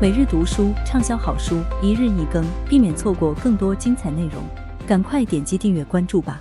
每日读书畅销好书，一日一更，避免错过更多精彩内容。赶快点击订阅关注吧！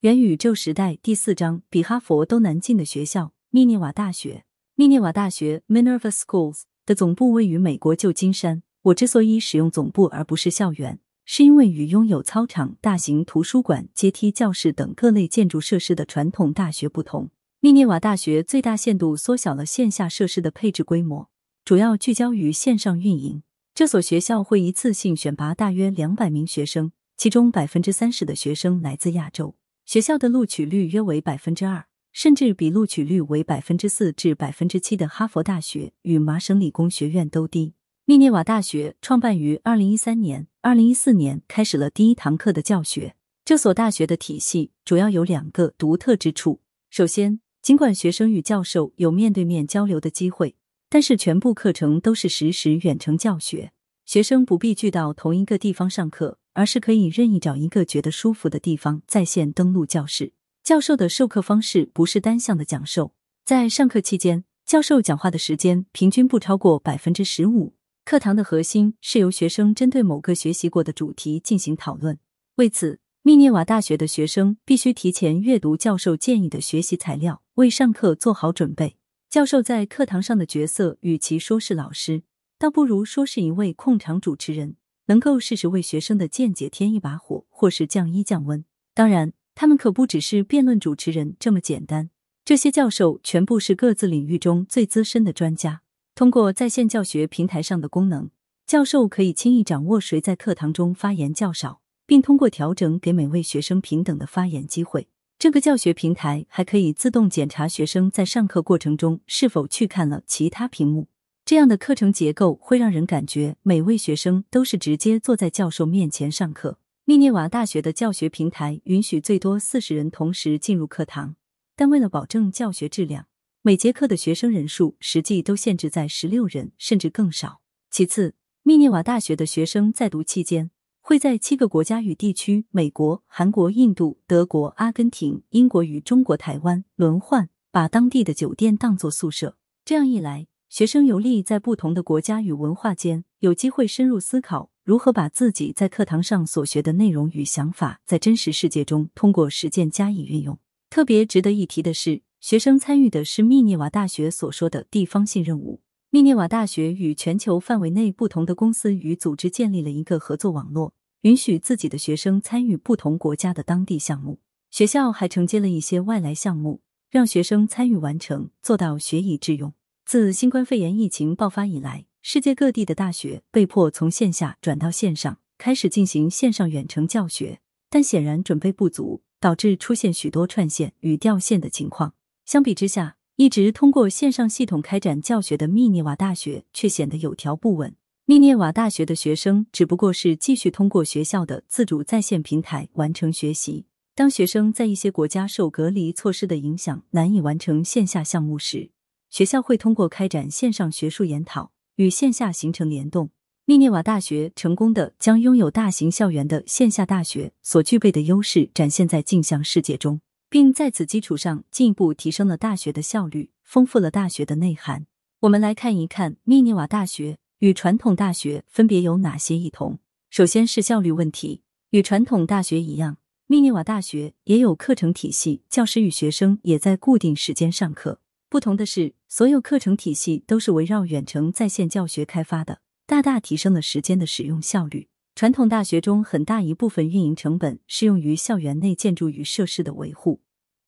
元宇宙时代第四章：比哈佛都难进的学校——密涅瓦大学。密涅瓦大学 （Minerva Schools） 的总部位于美国旧金山。我之所以使用总部而不是校园，是因为与拥有操场、大型图书馆、阶梯教室等各类建筑设施的传统大学不同。密涅瓦大学最大限度缩小了线下设施的配置规模，主要聚焦于线上运营。这所学校会一次性选拔大约两百名学生，其中百分之三十的学生来自亚洲。学校的录取率约为百分之二，甚至比录取率为百分之四至百分之七的哈佛大学与麻省理工学院都低。密涅瓦大学创办于二零一三年，二零一四年开始了第一堂课的教学。这所大学的体系主要有两个独特之处，首先。尽管学生与教授有面对面交流的机会，但是全部课程都是实时远程教学。学生不必聚到同一个地方上课，而是可以任意找一个觉得舒服的地方在线登录教室。教授的授课方式不是单向的讲授，在上课期间，教授讲话的时间平均不超过百分之十五。课堂的核心是由学生针对某个学习过的主题进行讨论。为此，密涅瓦大学的学生必须提前阅读教授建议的学习材料，为上课做好准备。教授在课堂上的角色，与其说是老师，倒不如说是一位控场主持人，能够适时为学生的见解添一把火，或是降一降温。当然，他们可不只是辩论主持人这么简单。这些教授全部是各自领域中最资深的专家。通过在线教学平台上的功能，教授可以轻易掌握谁在课堂中发言较少。并通过调整给每位学生平等的发言机会。这个教学平台还可以自动检查学生在上课过程中是否去看了其他屏幕。这样的课程结构会让人感觉每位学生都是直接坐在教授面前上课。密涅瓦大学的教学平台允许最多四十人同时进入课堂，但为了保证教学质量，每节课的学生人数实际都限制在十六人甚至更少。其次，密涅瓦大学的学生在读期间。会在七个国家与地区：美国、韩国、印度、德国、阿根廷、英国与中国台湾轮换，把当地的酒店当作宿舍。这样一来，学生游历在不同的国家与文化间，有机会深入思考如何把自己在课堂上所学的内容与想法，在真实世界中通过实践加以运用。特别值得一提的是，学生参与的是密涅瓦大学所说的地方性任务。密涅瓦大学与全球范围内不同的公司与组织建立了一个合作网络，允许自己的学生参与不同国家的当地项目。学校还承接了一些外来项目，让学生参与完成，做到学以致用。自新冠肺炎疫情爆发以来，世界各地的大学被迫从线下转到线上，开始进行线上远程教学，但显然准备不足，导致出现许多串线与掉线的情况。相比之下，一直通过线上系统开展教学的密涅瓦大学却显得有条不紊。密涅瓦大学的学生只不过是继续通过学校的自主在线平台完成学习。当学生在一些国家受隔离措施的影响难以完成线下项目时，学校会通过开展线上学术研讨与线下形成联动。密涅瓦大学成功的将拥有大型校园的线下大学所具备的优势展现在镜像世界中。并在此基础上进一步提升了大学的效率，丰富了大学的内涵。我们来看一看密涅瓦大学与传统大学分别有哪些异同。首先是效率问题，与传统大学一样，密涅瓦大学也有课程体系，教师与学生也在固定时间上课。不同的是，所有课程体系都是围绕远程在线教学开发的，大大提升了时间的使用效率。传统大学中很大一部分运营成本适用于校园内建筑与设施的维护。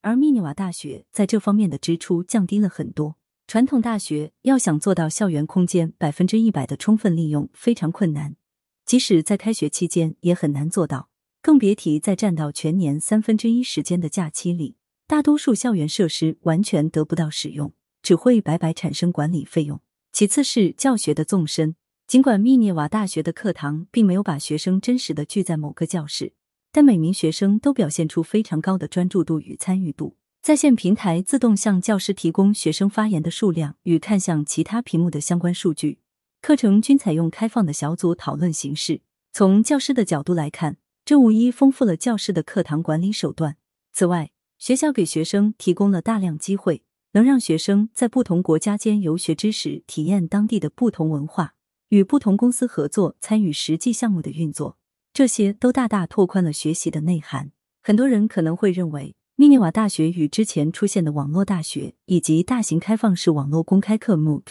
而密涅瓦大学在这方面的支出降低了很多。传统大学要想做到校园空间百分之一百的充分利用，非常困难，即使在开学期间也很难做到，更别提在占到全年三分之一时间的假期里，大多数校园设施完全得不到使用，只会白白产生管理费用。其次是教学的纵深，尽管密涅瓦大学的课堂并没有把学生真实的聚在某个教室。但每名学生都表现出非常高的专注度与参与度。在线平台自动向教师提供学生发言的数量与看向其他屏幕的相关数据。课程均采用开放的小组讨论形式。从教师的角度来看，这无疑丰富了教师的课堂管理手段。此外，学校给学生提供了大量机会，能让学生在不同国家间游学之时，体验当地的不同文化，与不同公司合作，参与实际项目的运作，这些都大大拓宽了学习的内涵。很多人可能会认为，密涅瓦大学与之前出现的网络大学以及大型开放式网络公开课 MOOC，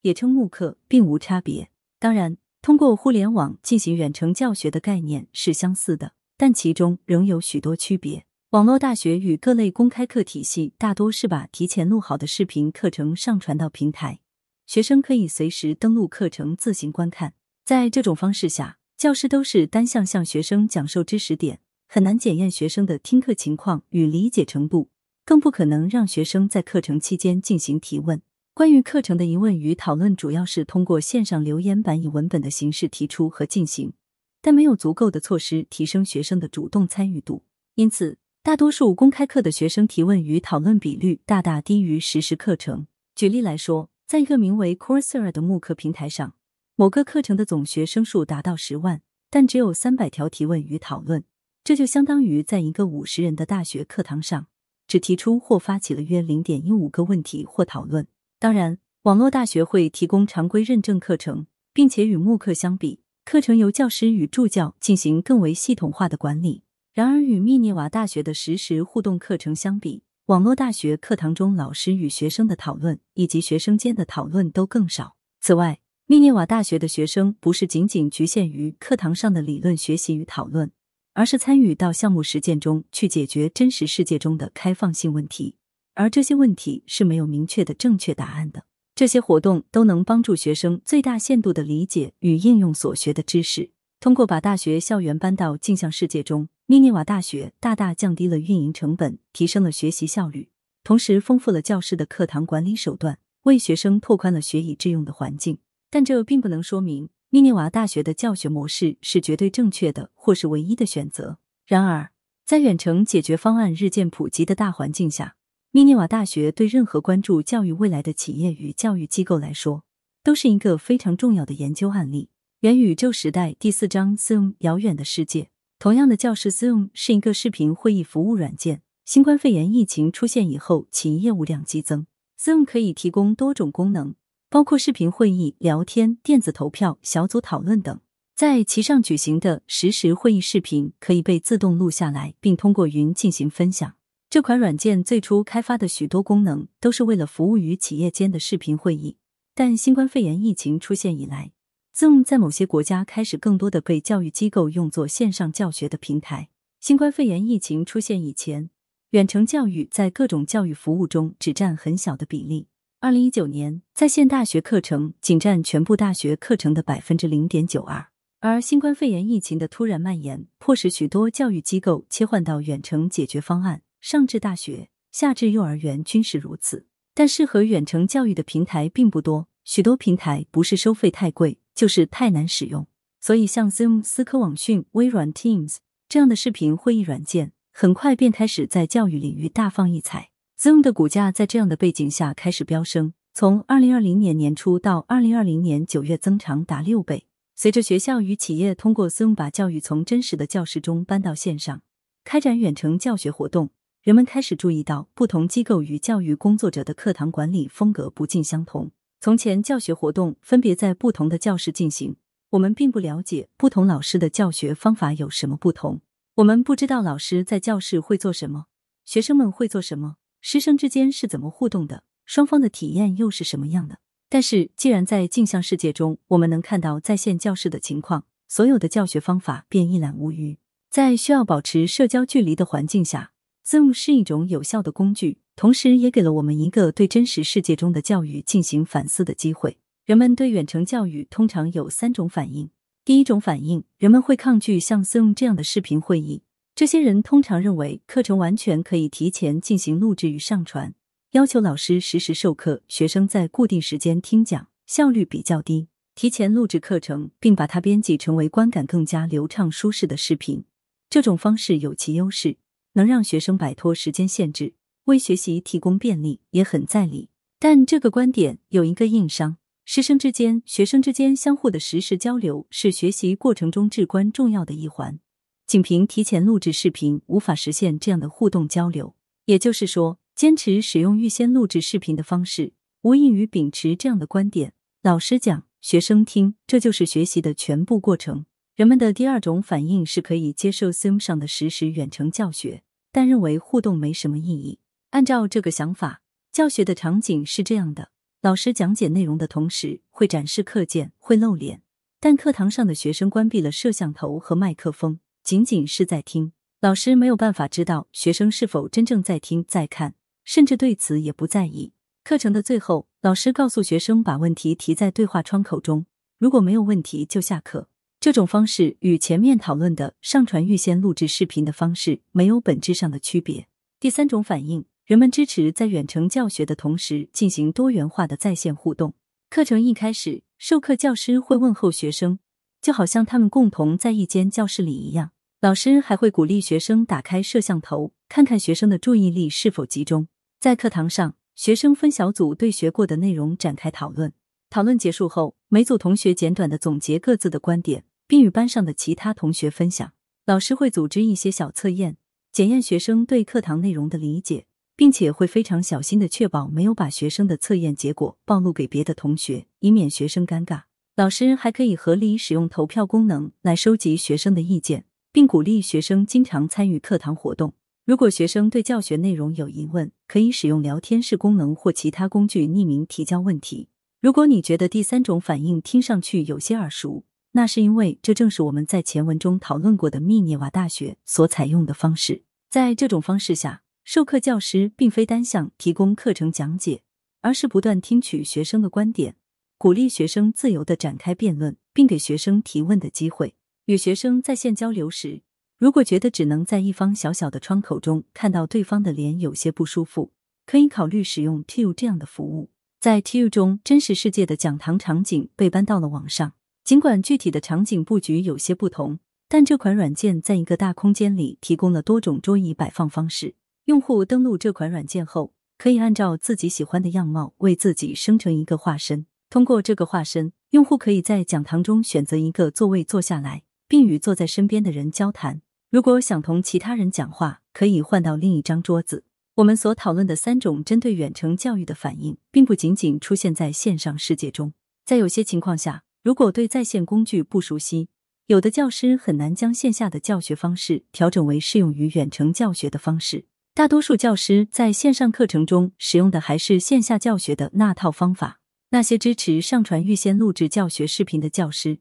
也称慕课，并无差别。当然，通过互联网进行远程教学的概念是相似的，但其中仍有许多区别。网络大学与各类公开课体系大多是把提前录好的视频课程上传到平台，学生可以随时登录课程自行观看。在这种方式下，教师都是单向向学生讲授知识点，很难检验学生的听课情况与理解程度，更不可能让学生在课程期间进行提问。关于课程的疑问与讨论，主要是通过线上留言板以文本的形式提出和进行，但没有足够的措施提升学生的主动参与度，因此。大多数公开课的学生提问与讨论比率大大低于实时课程。举例来说，在一个名为 Coursera 的慕课平台上，某个课程的总学生数达到十万，但只有三百条提问与讨论，这就相当于在一个五十人的大学课堂上，只提出或发起了约零点一五个问题或讨论。当然，网络大学会提供常规认证课程，并且与慕课相比，课程由教师与助教进行更为系统化的管理。然而，与密涅瓦大学的实时互动课程相比，网络大学课堂中老师与学生的讨论以及学生间的讨论都更少。此外，密涅瓦大学的学生不是仅仅局限于课堂上的理论学习与讨论，而是参与到项目实践中去解决真实世界中的开放性问题，而这些问题是没有明确的正确答案的。这些活动都能帮助学生最大限度的理解与应用所学的知识。通过把大学校园搬到镜像世界中，密涅瓦大学大大降低了运营成本，提升了学习效率，同时丰富了教师的课堂管理手段，为学生拓宽了学以致用的环境。但这并不能说明密涅瓦大学的教学模式是绝对正确的，或是唯一的选择。然而，在远程解决方案日渐普及的大环境下，密涅瓦大学对任何关注教育未来的企业与教育机构来说，都是一个非常重要的研究案例。元宇宙时代第四章 Zoom 遥远的世界。同样的，教室 Zoom 是一个视频会议服务软件。新冠肺炎疫情出现以后，其业务量激增。Zoom 可以提供多种功能，包括视频会议、聊天、电子投票、小组讨论等。在其上举行的实时会议视频可以被自动录下来，并通过云进行分享。这款软件最初开发的许多功能都是为了服务于企业间的视频会议，但新冠肺炎疫情出现以来，Zoom 在某些国家开始更多的被教育机构用作线上教学的平台。新冠肺炎疫情出现以前，远程教育在各种教育服务中只占很小的比例。二零一九年，在线大学课程仅占全部大学课程的百分之零点九二。而新冠肺炎疫情的突然蔓延，迫使许多教育机构切换到远程解决方案，上至大学，下至幼儿园均是如此。但适合远程教育的平台并不多，许多平台不是收费太贵。就是太难使用，所以像 Zoom、思科网讯、微软 Teams 这样的视频会议软件，很快便开始在教育领域大放异彩。Zoom 的股价在这样的背景下开始飙升，从二零二零年年初到二零二零年九月增长达六倍。随着学校与企业通过 Zoom 把教育从真实的教室中搬到线上，开展远程教学活动，人们开始注意到不同机构与教育工作者的课堂管理风格不尽相同。从前教学活动分别在不同的教室进行，我们并不了解不同老师的教学方法有什么不同。我们不知道老师在教室会做什么，学生们会做什么，师生之间是怎么互动的，双方的体验又是什么样的。但是，既然在镜像世界中，我们能看到在线教室的情况，所有的教学方法便一览无余。在需要保持社交距离的环境下，Zoom 是一种有效的工具。同时，也给了我们一个对真实世界中的教育进行反思的机会。人们对远程教育通常有三种反应。第一种反应，人们会抗拒像 Zoom 这样的视频会议。这些人通常认为课程完全可以提前进行录制与上传，要求老师实时授课，学生在固定时间听讲，效率比较低。提前录制课程，并把它编辑成为观感更加流畅、舒适的视频，这种方式有其优势，能让学生摆脱时间限制。为学习提供便利也很在理，但这个观点有一个硬伤：师生之间、学生之间相互的实时交流是学习过程中至关重要的一环。仅凭提前录制视频无法实现这样的互动交流。也就是说，坚持使用预先录制视频的方式，无异于秉持这样的观点：老师讲，学生听，这就是学习的全部过程。人们的第二种反应是可以接受 Zoom 上的实时远程教学，但认为互动没什么意义。按照这个想法，教学的场景是这样的：老师讲解内容的同时，会展示课件，会露脸，但课堂上的学生关闭了摄像头和麦克风，仅仅是在听。老师没有办法知道学生是否真正在听、在看，甚至对此也不在意。课程的最后，老师告诉学生把问题提在对话窗口中，如果没有问题就下课。这种方式与前面讨论的上传预先录制视频的方式没有本质上的区别。第三种反应，人们支持在远程教学的同时进行多元化的在线互动。课程一开始，授课教师会问候学生，就好像他们共同在一间教室里一样。老师还会鼓励学生打开摄像头，看看学生的注意力是否集中。在课堂上，学生分小组对学过的内容展开讨论。讨论结束后，每组同学简短的总结各自的观点。并与班上的其他同学分享。老师会组织一些小测验，检验学生对课堂内容的理解，并且会非常小心的确保没有把学生的测验结果暴露给别的同学，以免学生尴尬。老师还可以合理使用投票功能来收集学生的意见，并鼓励学生经常参与课堂活动。如果学生对教学内容有疑问，可以使用聊天室功能或其他工具匿名提交问题。如果你觉得第三种反应听上去有些耳熟，那是因为这正是我们在前文中讨论过的密涅瓦大学所采用的方式。在这种方式下，授课教师并非单向提供课程讲解，而是不断听取学生的观点，鼓励学生自由的展开辩论，并给学生提问的机会。与学生在线交流时，如果觉得只能在一方小小的窗口中看到对方的脸有些不舒服，可以考虑使用 T U 这样的服务。在 T U 中，真实世界的讲堂场景被搬到了网上。尽管具体的场景布局有些不同，但这款软件在一个大空间里提供了多种桌椅摆放方式。用户登录这款软件后，可以按照自己喜欢的样貌为自己生成一个化身。通过这个化身，用户可以在讲堂中选择一个座位坐下来，并与坐在身边的人交谈。如果想同其他人讲话，可以换到另一张桌子。我们所讨论的三种针对远程教育的反应，并不仅仅出现在线上世界中，在有些情况下。如果对在线工具不熟悉，有的教师很难将线下的教学方式调整为适用于远程教学的方式。大多数教师在线上课程中使用的还是线下教学的那套方法。那些支持上传预先录制教学视频的教师，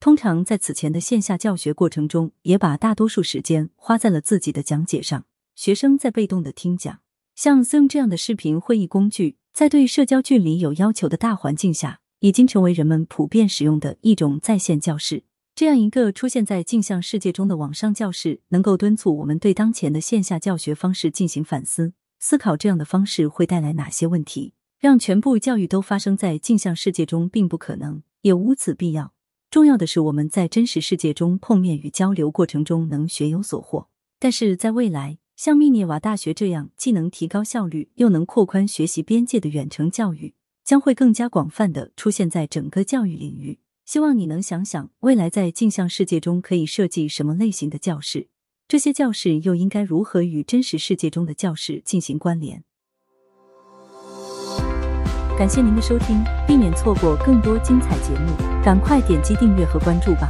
通常在此前的线下教学过程中，也把大多数时间花在了自己的讲解上，学生在被动的听讲。像 Zoom 这样的视频会议工具，在对社交距离有要求的大环境下。已经成为人们普遍使用的一种在线教室。这样一个出现在镜像世界中的网上教室，能够敦促我们对当前的线下教学方式进行反思，思考这样的方式会带来哪些问题。让全部教育都发生在镜像世界中并不可能，也无此必要。重要的是我们在真实世界中碰面与交流过程中能学有所获。但是在未来，像密涅瓦大学这样既能提高效率又能扩宽学习边界的远程教育。将会更加广泛的出现在整个教育领域。希望你能想想，未来在镜像世界中可以设计什么类型的教室？这些教室又应该如何与真实世界中的教室进行关联？感谢您的收听，避免错过更多精彩节目，赶快点击订阅和关注吧。